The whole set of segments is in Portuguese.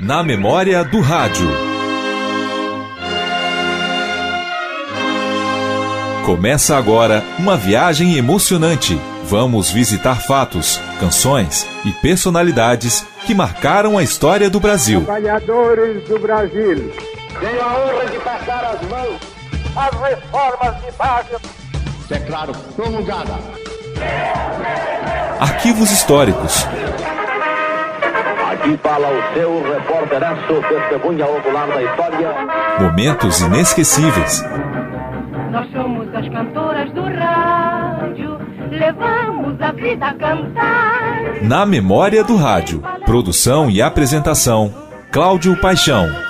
Na memória do rádio. Começa agora uma viagem emocionante. Vamos visitar fatos, canções e personalidades que marcaram a história do Brasil. Trabalhadores do Brasil. Tenho a honra de passar as mãos às reformas de base. Declaro promulgada. Arquivos históricos. Aqui fala o seu repórteraço, testemunha ocular da história. Momentos inesquecíveis. Nós somos as cantoras do rádio, levamos a vida a cantar. Na memória do rádio. Produção e apresentação: Cláudio Paixão.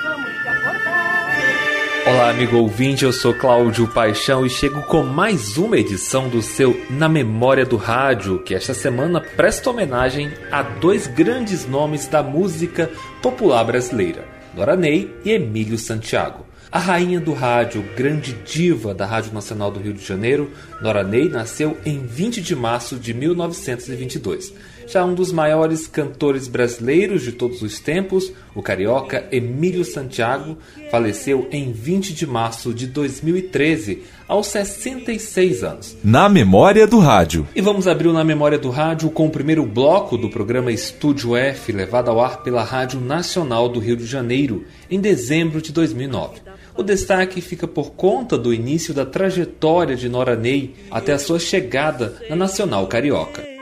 Olá, amigo ouvinte, eu sou Cláudio Paixão e chego com mais uma edição do seu Na Memória do Rádio, que esta semana presta homenagem a dois grandes nomes da música popular brasileira, Nora Ney e Emílio Santiago. A rainha do rádio, grande diva da Rádio Nacional do Rio de Janeiro, Nora Ney nasceu em 20 de março de 1922. Já um dos maiores cantores brasileiros de todos os tempos, o carioca Emílio Santiago, faleceu em 20 de março de 2013, aos 66 anos. Na memória do rádio. E vamos abrir o na memória do rádio com o primeiro bloco do programa Estúdio F, levado ao ar pela Rádio Nacional do Rio de Janeiro, em dezembro de 2009. O destaque fica por conta do início da trajetória de Nora Ney até a sua chegada na Nacional Carioca.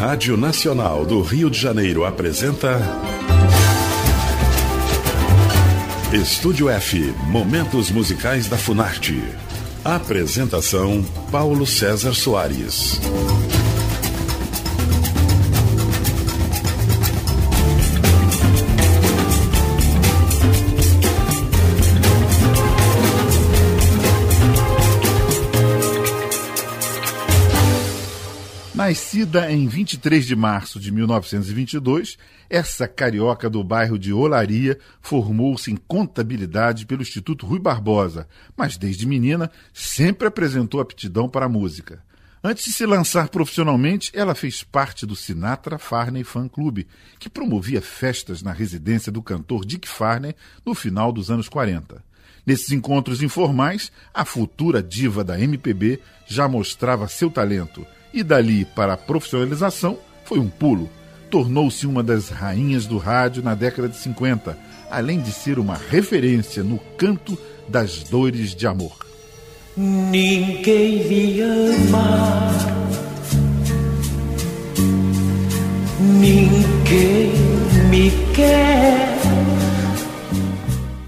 Rádio Nacional do Rio de Janeiro apresenta. Estúdio F Momentos Musicais da Funarte. Apresentação: Paulo César Soares. Nascida em 23 de março de 1922, essa carioca do bairro de Olaria formou-se em contabilidade pelo Instituto Rui Barbosa, mas desde menina sempre apresentou aptidão para a música. Antes de se lançar profissionalmente, ela fez parte do Sinatra Farney Fan Club, que promovia festas na residência do cantor Dick Farney no final dos anos 40. Nesses encontros informais, a futura diva da MPB já mostrava seu talento e dali para a profissionalização foi um pulo. Tornou-se uma das rainhas do rádio na década de 50, além de ser uma referência no canto das dores de amor. Ninguém me ama, ninguém me quer.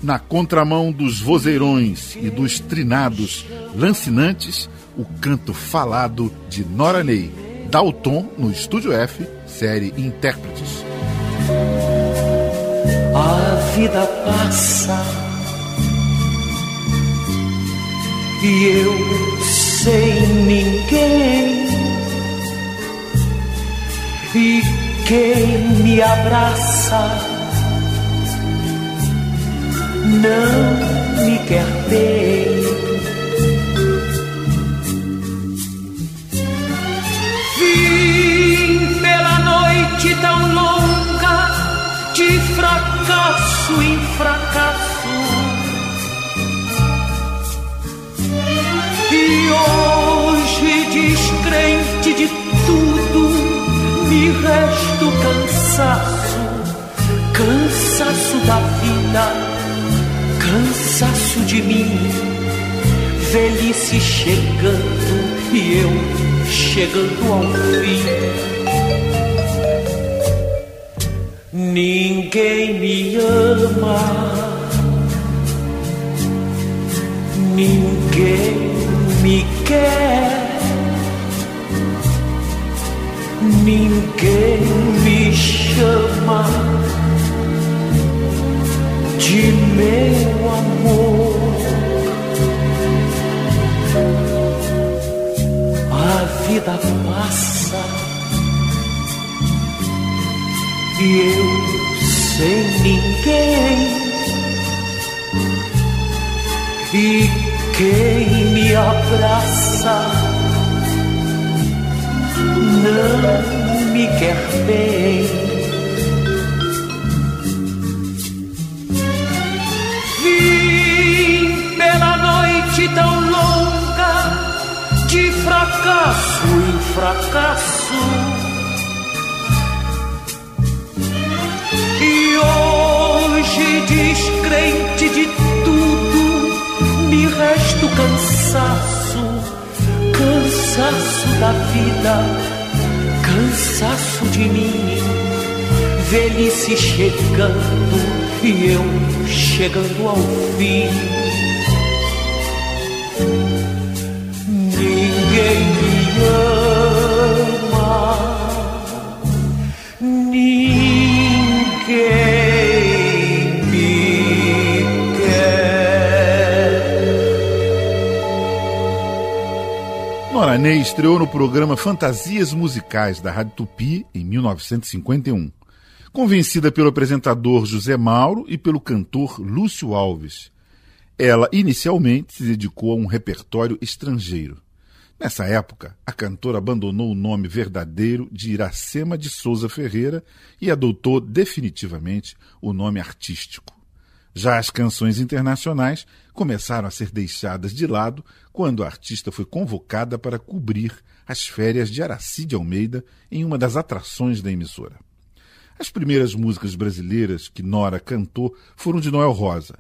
Na contramão dos vozeirões e dos trinados lancinantes, o canto falado de Nora Ney, Dalton no Estúdio F, série Intérpretes. A vida passa e eu sem ninguém. E quem me abraça não me quer bem. Noite tão longa, de fracasso em fracasso. E hoje, descrente de tudo, me resta o cansaço, cansaço da vida, cansaço de mim, velhice chegando e eu chegando ao fim. Ninguém me ama, ninguém me quer, ninguém me chama. De meu amor. A vida passa e eu sem ninguém. E quem me abraça não me quer bem. Vim pela noite tão longa, de fracasso em fracasso. Descrente de tudo, me resta o cansaço, cansaço da vida cansaço de mim, velhice chegando e eu chegando ao fim. Ninguém me ama, Ney estreou no programa Fantasias Musicais da Rádio Tupi em 1951. Convencida pelo apresentador José Mauro e pelo cantor Lúcio Alves. Ela inicialmente se dedicou a um repertório estrangeiro. Nessa época, a cantora abandonou o nome verdadeiro de Iracema de Souza Ferreira e adotou definitivamente o nome artístico. Já as canções internacionais começaram a ser deixadas de lado quando a artista foi convocada para cobrir as férias de Aracide Almeida em uma das atrações da emissora. As primeiras músicas brasileiras que Nora cantou foram de Noel Rosa,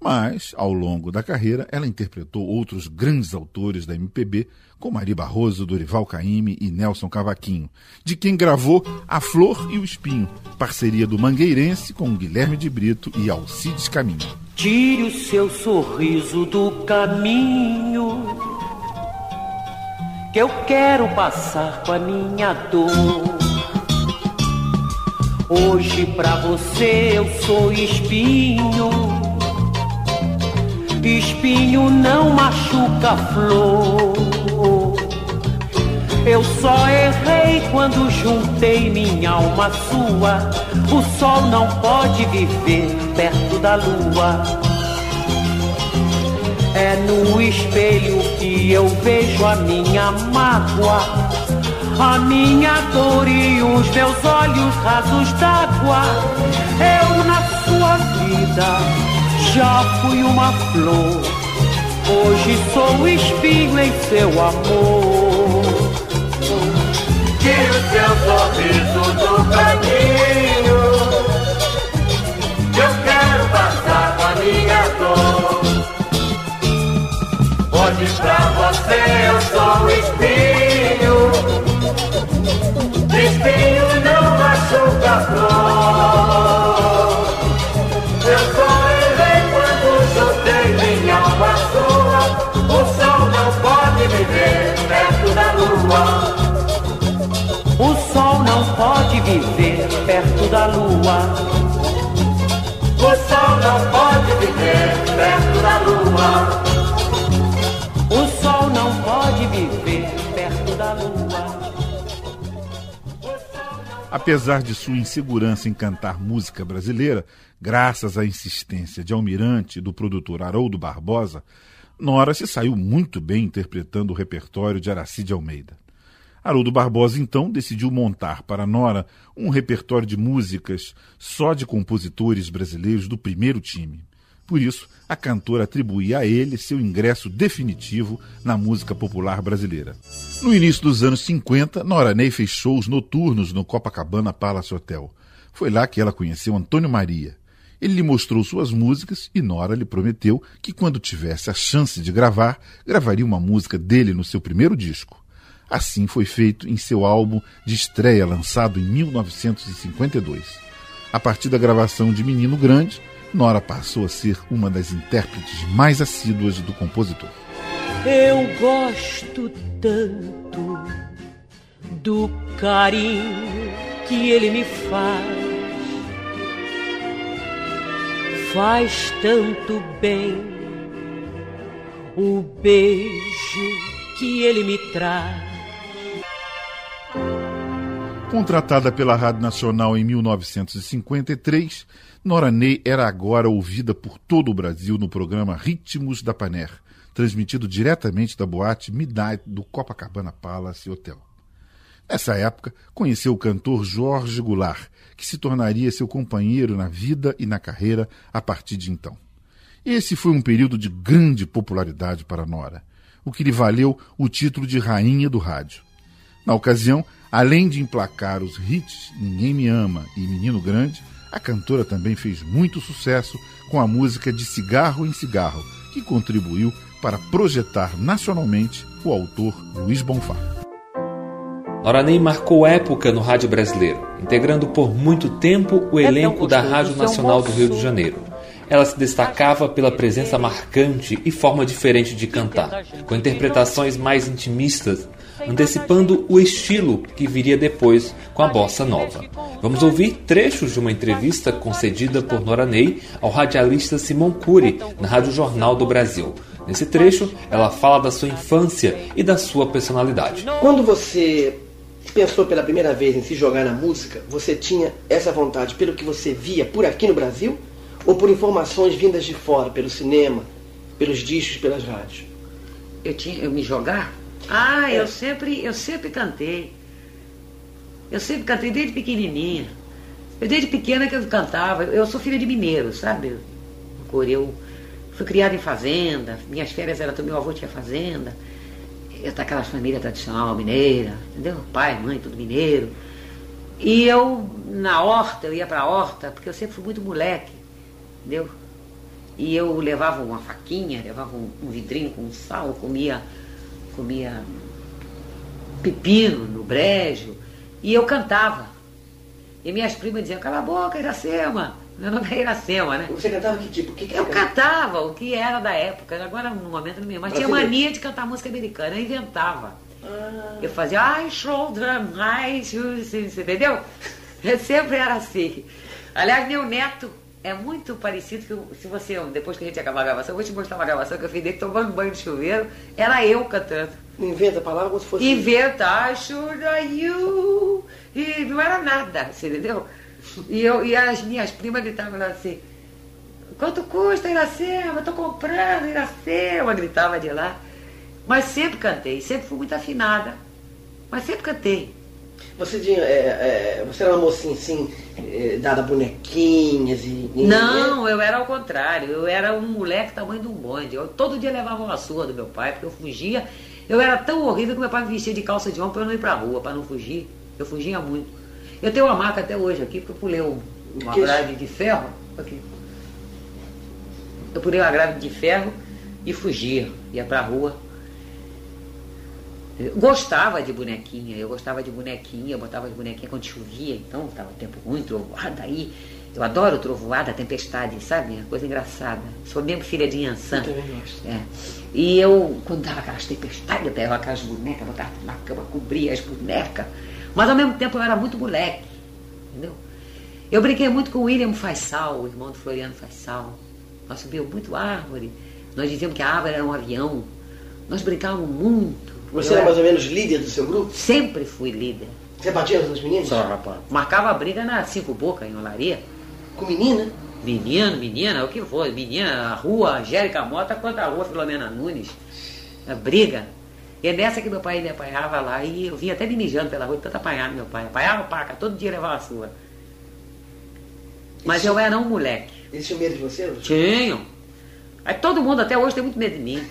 mas, ao longo da carreira, ela interpretou outros grandes autores da MPB, como Ari Barroso, Dorival Caymmi e Nelson Cavaquinho, de quem gravou A Flor e o Espinho, parceria do Mangueirense com Guilherme de Brito e Alcides Caminho. Tire o seu sorriso do caminho, que eu quero passar com a minha dor. Hoje pra você eu sou espinho Espinho não machuca flor. Eu só errei quando juntei minha alma sua. O sol não pode viver perto da lua. É no espelho que eu vejo a minha mágoa, a minha dor e os meus olhos rasos d'água. Eu na sua vida já fui uma flor, hoje sou espinho em seu amor. Tire o seu sorriso do caminho, eu quero passar com a minha dor. Hoje pra você eu sou espinho, espinho não machuca flor. Da lua. O sol não pode viver perto da lua. O sol não pode viver perto da lua. Apesar de sua insegurança em cantar música brasileira, graças à insistência de Almirante e do produtor Haroldo Barbosa, Nora se saiu muito bem interpretando o repertório de Aracide Almeida. Haroldo Barbosa, então, decidiu montar para Nora um repertório de músicas só de compositores brasileiros do primeiro time. Por isso, a cantora atribuía a ele seu ingresso definitivo na música popular brasileira. No início dos anos 50, Nora Ney fez shows noturnos no Copacabana Palace Hotel. Foi lá que ela conheceu Antônio Maria. Ele lhe mostrou suas músicas e Nora lhe prometeu que, quando tivesse a chance de gravar, gravaria uma música dele no seu primeiro disco. Assim foi feito em seu álbum de estreia lançado em 1952. A partir da gravação de Menino Grande, Nora passou a ser uma das intérpretes mais assíduas do compositor. Eu gosto tanto do carinho que ele me faz faz tanto bem o beijo que ele me traz. Contratada pela Rádio Nacional em 1953, Nora Ney era agora ouvida por todo o Brasil no programa Ritmos da Paner, transmitido diretamente da boate Midnight do Copacabana Palace Hotel. Nessa época, conheceu o cantor Jorge Goulart, que se tornaria seu companheiro na vida e na carreira a partir de então. Esse foi um período de grande popularidade para Nora, o que lhe valeu o título de Rainha do Rádio. Na ocasião, além de emplacar os hits Ninguém Me Ama e Menino Grande, a cantora também fez muito sucesso com a música De Cigarro em Cigarro, que contribuiu para projetar nacionalmente o autor Luiz Bonfá. Nora Ney marcou época no rádio brasileiro, integrando por muito tempo o elenco da Rádio Nacional do Rio de Janeiro. Ela se destacava pela presença marcante e forma diferente de cantar, com interpretações mais intimistas, antecipando o estilo que viria depois com a bossa nova. Vamos ouvir trechos de uma entrevista concedida por Nora Ney ao radialista Simon Cury na Rádio Jornal do Brasil. Nesse trecho, ela fala da sua infância e da sua personalidade. Quando você pensou pela primeira vez em se jogar na música, você tinha essa vontade pelo que você via por aqui no Brasil ou por informações vindas de fora, pelo cinema, pelos discos, pelas rádios? Eu tinha eu me jogar? Ah, é. eu sempre eu sempre cantei. Eu sempre cantei desde pequenininha. Eu desde pequena que eu cantava. Eu sou filha de mineiro, sabe? Eu fui criada em fazenda. Minhas férias eram meu avô tinha fazenda eu daquela família tradicional mineira, entendeu? Pai, mãe, tudo mineiro. E eu, na horta, eu ia pra horta, porque eu sempre fui muito moleque, entendeu? E eu levava uma faquinha, levava um, um vidrinho com sal, comia, comia pepino no brejo, e eu cantava. E minhas primas diziam, cala a boca, Iracema. Meu nome é Iracema, né? Você cantava que tipo? Que que eu cantava o que era da época, agora no momento não me Mas tinha mania de cantar música americana, eu inventava. Ah. Eu fazia I show drum, I você entendeu? Eu sempre era assim. Aliás, meu neto é muito parecido que se você, depois que a gente acabar a gravação, eu vou te mostrar uma gravação que eu fiz dele tomando banho de chuveiro, era eu cantando. Inventa a palavra como se fosse. Inventa, I should you. E não era nada, você entendeu? E, eu, e as minhas primas gritavam assim, quanto custa Iracema? Estou comprando Iracema, gritava de lá. Mas sempre cantei, sempre fui muito afinada. Mas sempre cantei. Você, tinha, é, é, você era uma mocinha assim, é, dada bonequinhas e, e, Não, eu era ao contrário. Eu era um moleque tamanho de um bonde. Eu todo dia levava uma surra do meu pai, porque eu fugia. Eu era tão horrível que meu pai me vestia de calça de homem para eu não ir pra rua, para não fugir. Eu fugia muito. Eu tenho uma marca até hoje aqui, porque eu pulei uma que grade de ferro. Aqui. Eu pulei uma grade de ferro e fugia, ia pra rua. Eu gostava de bonequinha, eu gostava de bonequinha, eu botava as bonequinhas quando chovia, então estava tempo ruim, trovoada aí. Eu adoro trovoada, tempestade, sabe? Uma coisa engraçada. Sou mesmo filha de Yansan. Eu também gosto. É. E eu, quando dava aquelas tempestades, eu pegava aquelas bonecas, botava na cama, cobria as bonecas. Mas ao mesmo tempo eu era muito moleque, entendeu? Eu brinquei muito com o William Faisal, o irmão do Floriano Faisal. Nós subíamos muito árvore. Nós dizíamos que a árvore era um avião. Nós brincávamos muito. Você eu era mais ou menos líder do seu grupo? Sempre fui líder. Você batia nos meninos? Só, rapaz. Marcava a briga na Cinco Boca, em Olaria. Com menina? Menino, menina, o que for. Menina, a rua Angélica Mota contra a rua Filomena Nunes. A briga. E é nessa que meu pai me apanhava lá e eu vinha até me mijando pela rua, tanto apanhar meu pai. Apanhava paca, todo dia levava a sua. Mas Isso... eu era um moleque. Eles tinham medo de você? Tinham. Aí todo mundo até hoje tem muito medo de mim.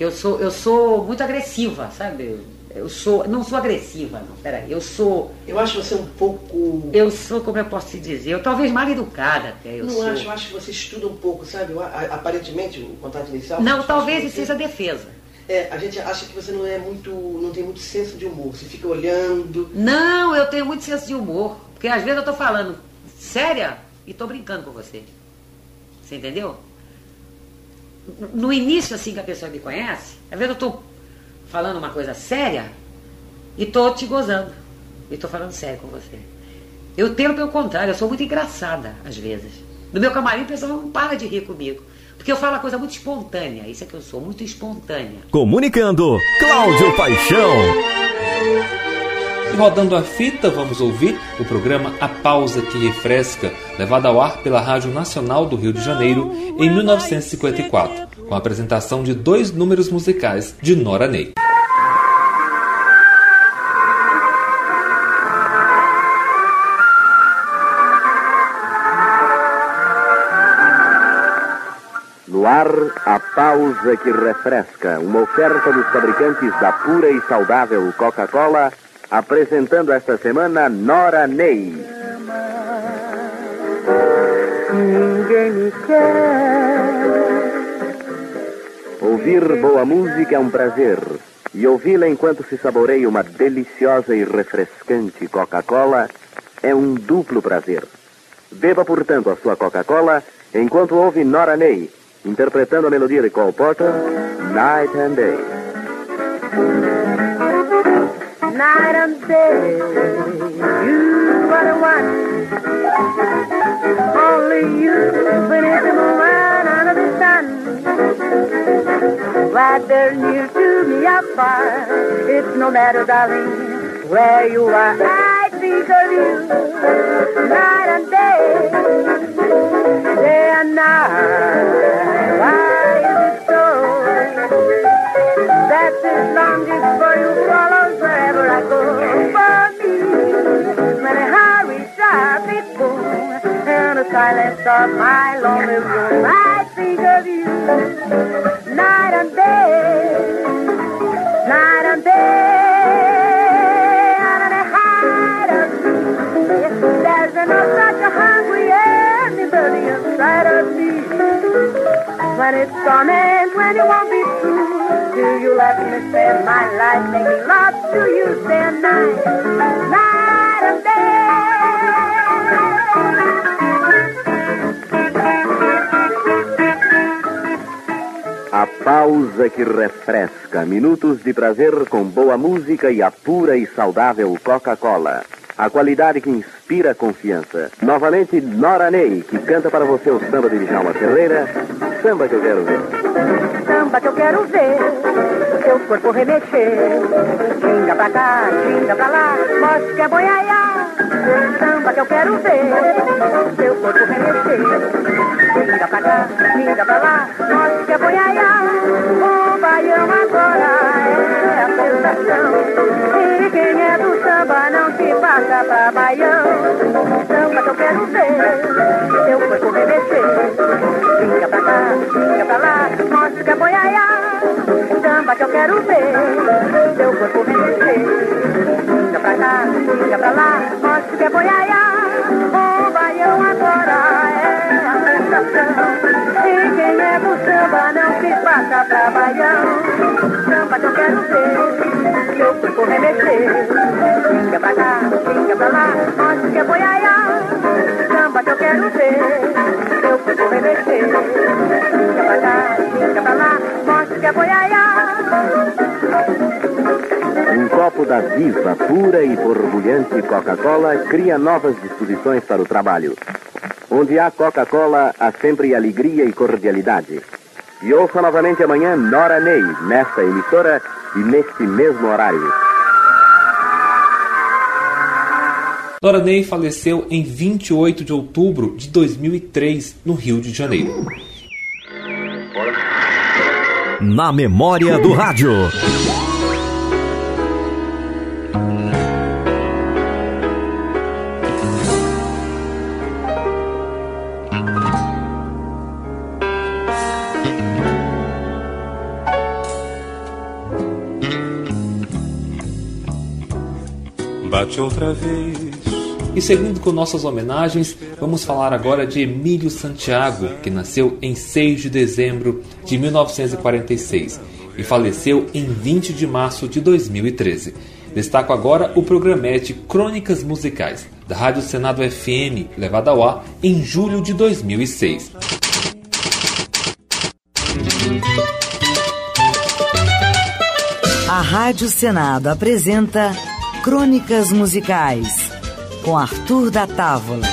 Que eu sou, eu sou muito agressiva, sabe? Eu sou. Não sou agressiva, não. Peraí. Eu sou. Eu acho você um pouco. Eu sou, como eu posso te dizer, eu talvez mal educada até. Eu não sou. acho, eu acho que você estuda um pouco, sabe? Aparentemente, o contato inicial. Não, talvez seja defesa. É, a gente acha que você não é muito. não tem muito senso de humor. Você fica olhando. Não, eu tenho muito senso de humor. Porque às vezes eu tô falando séria e tô brincando com você. Você entendeu? No início, assim, que a pessoa me conhece, às vezes eu tô falando uma coisa séria e tô te gozando. E tô falando sério com você. Eu tenho pelo contrário, eu sou muito engraçada, às vezes. No meu camarim, o pessoal não para de rir comigo. Porque eu falo coisa muito espontânea. Isso é que eu sou, muito espontânea. Comunicando, Cláudio Paixão rodando a fita, vamos ouvir o programa A Pausa que Refresca, levado ao ar pela Rádio Nacional do Rio de Janeiro em 1954, com a apresentação de dois números musicais de Nora Ney. No ar, a pausa que refresca, uma oferta dos fabricantes da pura e saudável Coca-Cola apresentando esta semana Nora Ney. Ninguém me quer. Ouvir boa música é um prazer. E ouvi-la enquanto se saboreia uma deliciosa e refrescante Coca-Cola é um duplo prazer. Beba, portanto, a sua Coca-Cola enquanto ouve Nora Ney, interpretando a melodia de Cole Porter, Night and Day. Night and day, you are the one. Only you beneath the moonlight under the sun. Whether near to me or far, it's no matter, darling, where you are. I think of you night and day, day and night. Why is it so that this longing for you follows wherever I go? For me, when I hurry traffic boom and the silence of my lonely room, I think of you night and day, night and day. There's enough such a hungry anybody inside of me. When it's coming, when you won't be true, do you let me spend my life? Making love to you day and night, night and A pausa que refresca, minutos de prazer com boa música e a pura e saudável Coca-Cola. A qualidade que inspira confiança. Novamente, Nora Ney, que canta para você o samba de Djalma Ferreira, samba que eu quero ver. Samba que eu quero ver, seu corpo remexer. Xinga pra cá, xinga pra lá, mostra que é boiaiá. Samba que eu quero ver, seu corpo remexer. Xinga pra cá, xinga pra lá, mostra que é boiaiá. Que eu quero ver, seu corpo remexer. Xinga pra cá, xinga pra lá, mostra que é boiaiá. O baião agora é a sensação. E quem é do samba não se passa pra baião. Samba que eu quero ver, seu corpo remexer. Xinga pra cá, xinga pra lá, mostra que é boiaiá. Samba que eu quero ver, copo da viva, pura e borbulhante Coca-Cola cria novas disposições para o trabalho. Onde há Coca-Cola, há sempre alegria e cordialidade. E ouça novamente amanhã Nora Ney, nesta emissora e neste mesmo horário. Nora Ney faleceu em 28 de outubro de 2003, no Rio de Janeiro. Na memória do rádio. Outra vez. E seguindo com nossas homenagens, vamos falar agora de Emílio Santiago, que nasceu em 6 de dezembro de 1946 e faleceu em 20 de março de 2013. Destaco agora o programete Crônicas Musicais, da Rádio Senado FM, levado ao ar em julho de 2006. A Rádio Senado apresenta Crônicas Musicais, com Arthur da Távola.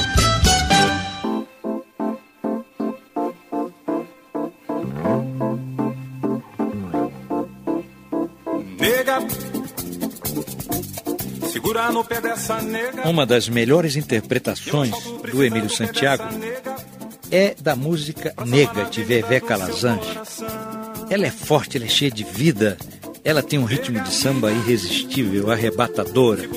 Nega, segura no pé dessa nega. Uma das melhores interpretações do Emílio Santiago é da música Nega de Vevé Calazans. Ela é forte, ela é cheia de vida, Ela tem um ritmo de samba irresistível, arrebatadora.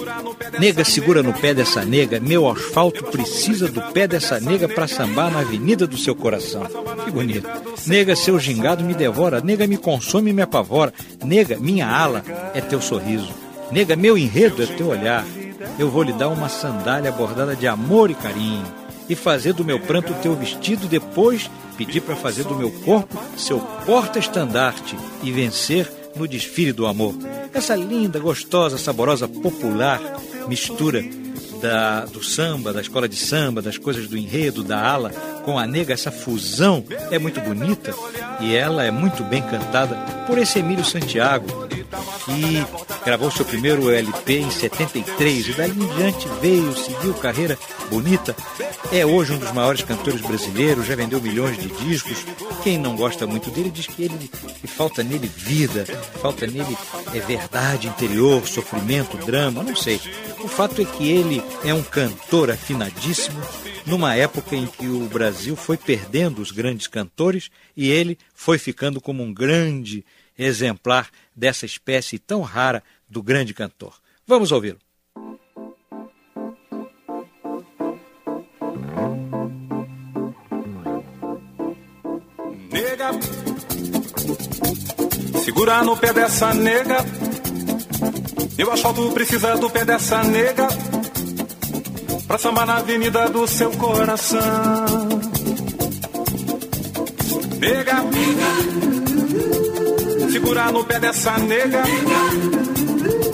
Nega segura no pé dessa nega, meu asfalto precisa do pé dessa nega para sambar na avenida do seu coração. Que bonito. Nega, seu gingado me devora, nega me consome e me apavora. Nega, minha ala é teu sorriso. Nega, meu enredo é teu olhar. Eu vou lhe dar uma sandália bordada de amor e carinho e fazer do meu pranto teu vestido, depois pedir para fazer do meu corpo seu porta-estandarte e vencer no desfile do amor. Essa linda, gostosa, saborosa, popular mistura da, do samba, da escola de samba, das coisas do enredo, da ala, com a nega, essa fusão é muito bonita e ela é muito bem cantada por esse Emílio Santiago, que gravou seu primeiro LP em 73 e daí em diante veio, seguiu carreira bonita. É hoje um dos maiores cantores brasileiros, já vendeu milhões de discos. Quem não gosta muito dele diz que ele que falta nele vida, falta nele é verdade interior, sofrimento, drama, não sei. O fato é que ele é um cantor afinadíssimo numa época em que o Brasil foi perdendo os grandes cantores e ele foi ficando como um grande exemplar dessa espécie tão rara do grande cantor. Vamos ouvi-lo. Nega, segura no pé dessa nega. Eu asfalto precisa do pé dessa nega pra sambar na avenida do seu coração. Nega, segurar no pé dessa nega.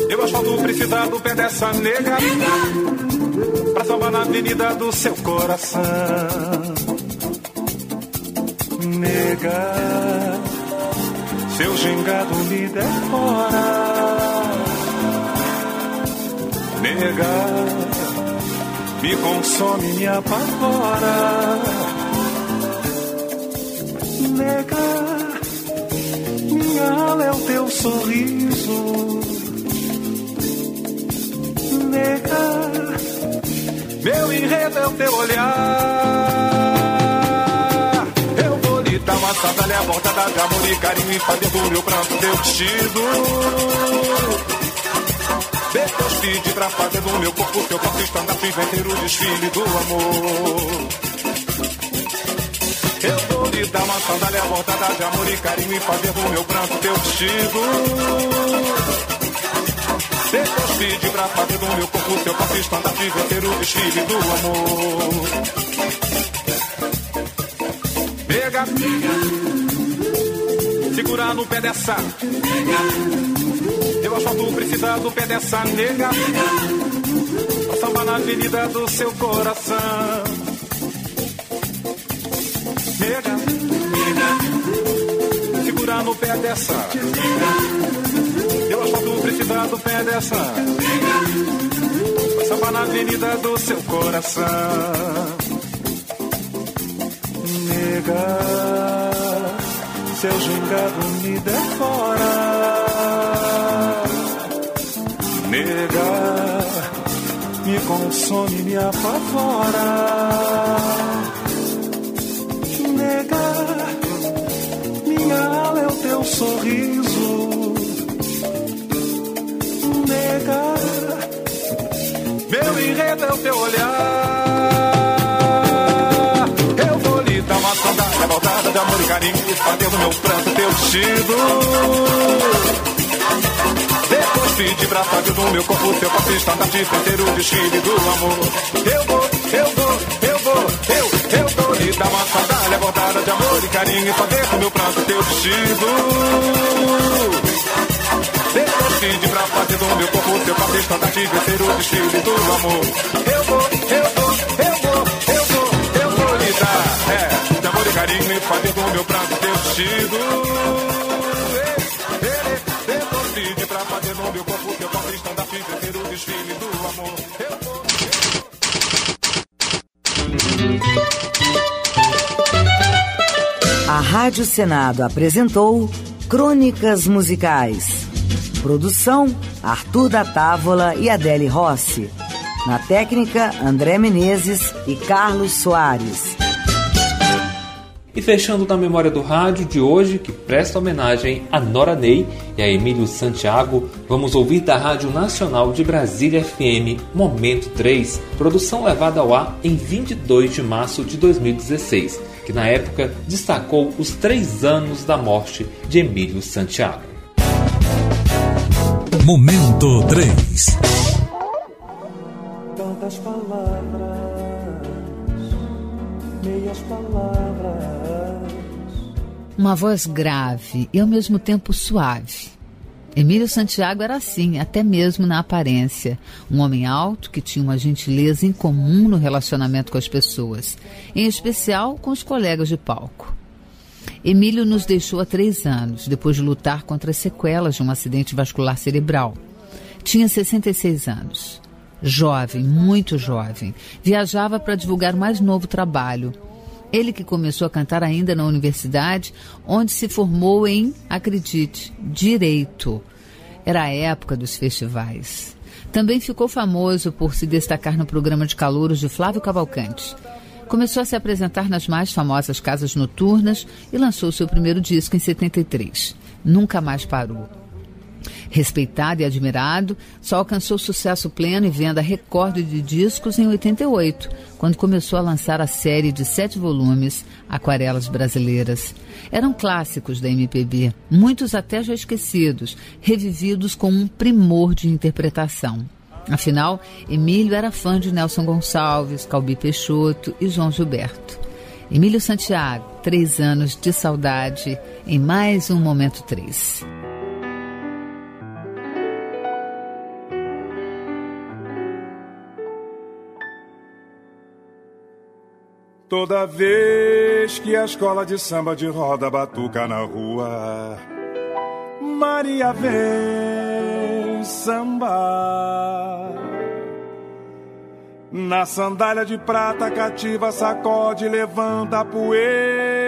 Eu asfalto precisa do pé dessa nega pra sambar na avenida do seu coração. Nega, seu gingado me decora. Nega me consome, me apavora. Nega, minha ala é o teu sorriso. Nega, meu enredo é o teu olhar. Eu vou lhe dar uma sandália bordada de amor e carinho e fazer do meu pranto teu vestido. Pedi pra fazer do meu corpo teu corpo estandarte vencer o desfile do amor. Eu vou lhe dar uma sandália bordada de amor e carinho e fazer do meu pranto teu vestido. Depois pedi pra fazer do meu corpo teu corpo estandarte vencer o desfile do amor. Pega, segura no pé dessa. Eu asfalto precisa do pé dessa nega. Pra sambar na avenida do seu coração. Nega, segura no pé dessa. Eu asfalto precisa do pé dessa. Pra sambar na avenida do seu coração. Nega, seu gingado me decora me consome, me apavora. Nega, minha ala é o teu sorriso. Nega, meu enredo é o teu olhar. Eu vou lhe dar uma saudade voltada de amor e carinho, escondendo meu pranto, teu vestido. Depois pedi pra fazer do meu corpo teu corpo estandarte ter o desfile do amor. Eu vou, eu vou, eu vou, eu, eu vou lhe dar uma sandália bordada de amor e carinho e fazer do meu pranto teu vestido. Depois pedi pra fazer do meu corpo teu corpo estandarte ter o desfile do amor. Eu vou, eu vou, eu vou, eu vou, eu vou lhe dar, é, de amor e carinho e fazer do meu pranto teu vestido. A Rádio Senado apresentou Crônicas Musicais. Produção Arthur da Távola e Adele Rossi. Na técnica, André Menezes e Carlos Soares. E fechando na memória do rádio de hoje, que presta homenagem a Nora Ney e a Emílio Santiago, vamos ouvir da Rádio Nacional de Brasília FM Momento 3, produção levada ao ar em 22 de março de 2016, que na época destacou os três anos da morte de Emílio Santiago. Momento 3 Tantas palavras, meias palavras. Uma voz grave e ao mesmo tempo suave. Emílio Santiago era assim, até mesmo na aparência. Um homem alto que tinha uma gentileza incomum no relacionamento com as pessoas, em especial com os colegas de palco. Emílio nos deixou há três anos, depois de lutar contra as sequelas de um acidente vascular cerebral. Tinha 66 anos. Jovem, muito jovem. Viajava para divulgar o mais novo trabalho. Ele que começou a cantar ainda na universidade, onde se formou em, acredite, Direito. Era a época dos festivais. Também ficou famoso por se destacar no programa de calouros de Flávio Cavalcante. Começou a se apresentar nas mais famosas casas noturnas e lançou seu primeiro disco em 73. Nunca mais parou. Respeitado e admirado, só alcançou sucesso pleno e venda recorde de discos em 88, quando começou a lançar a série de sete volumes Aquarelas Brasileiras. Eram clássicos da MPB, muitos até já esquecidos, revividos com um primor de interpretação. Afinal, Emílio era fã de Nelson Gonçalves, Calbi Peixoto e João Gilberto. Emílio Santiago, três anos de saudade, em mais um Momento 3. Toda vez que a escola de samba de roda batuca na rua, Maria vem samba. Na sandália de prata cativa, sacode, levanta a poeira.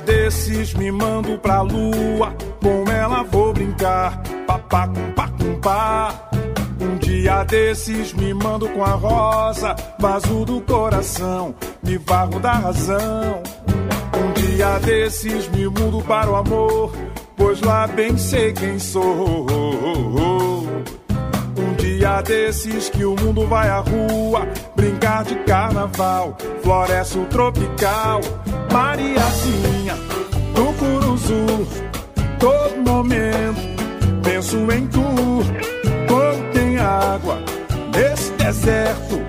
Desses me mando pra lua, com ela vou brincar, papá com pá com pá. Um dia desses me mando com a rosa, vaso do coração, me varro da razão. Um dia desses me mudo para o amor, pois lá bem sei quem sou. Dia desses que o mundo vai à rua, brincar de carnaval, floresce o tropical, Mariazinha do Curuzu. Todo momento penso em tu. Quando tem água nesse deserto.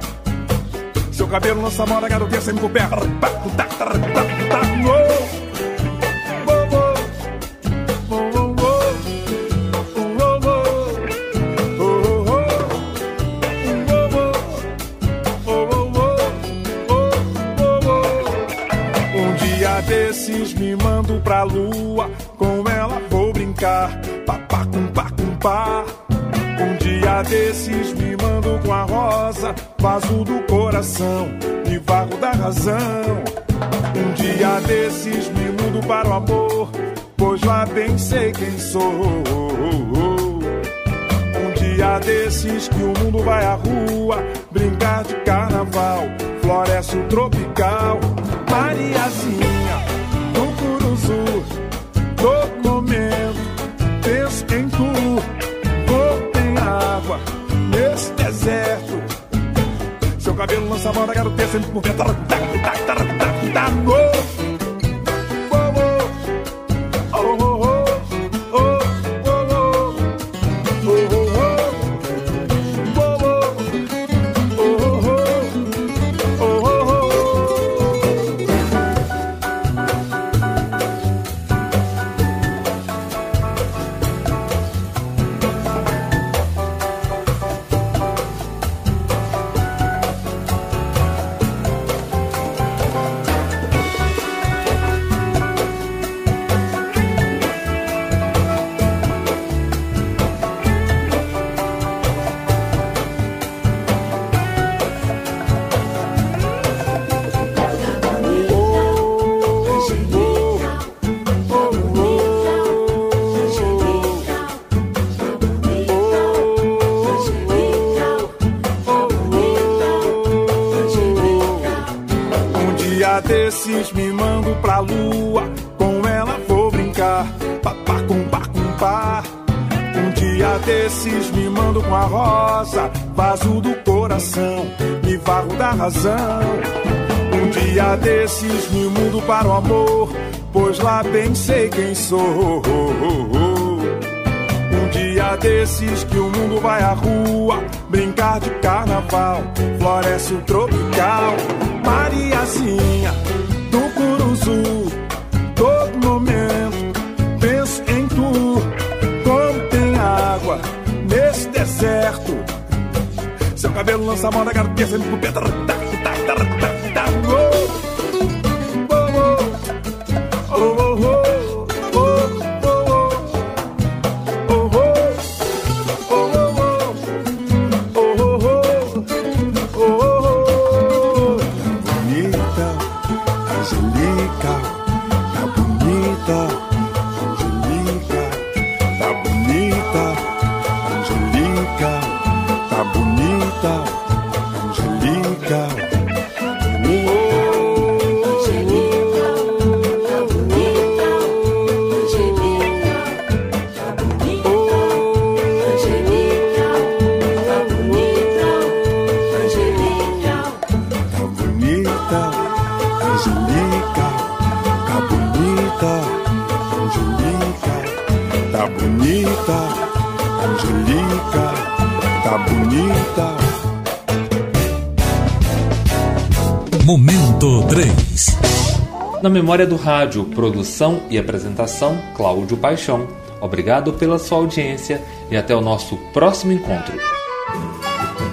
Seu cabelo lança moda, garotinha sempre coberta. Pra lua, com ela vou brincar. Papá com pá com pá. Um dia desses me mando com a rosa, vaso do coração e vago da razão. Um dia desses me mudo para o amor, pois lá bem sei quem sou. Um dia desses que o mundo vai à rua, brincar de carnaval, floresce o tropical, Mariazinha todo momento penso em tu. Vou tem água nesse deserto. Seu cabelo lança moda, quero ter sempre por vento. Tá, tá, tá, tá, pra lua, com ela vou brincar, papá com pá com pá. Um dia desses me mando com a rosa, vaso do coração, me varro da razão. Um dia desses me mudo para o amor, pois lá bem sei quem sou. Um dia desses que o mundo vai à rua, brincar de carnaval, floresce o tropical. Mariazinha do Curuzu, todo momento penso em tu. Como tem água nesse deserto, seu cabelo lança a mão da garotinha sempre com pedra. Memória do rádio, produção e apresentação, Cláudio Paixão. Obrigado pela sua audiência e até o nosso próximo encontro.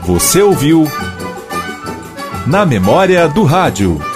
Você ouviu Na Memória do Rádio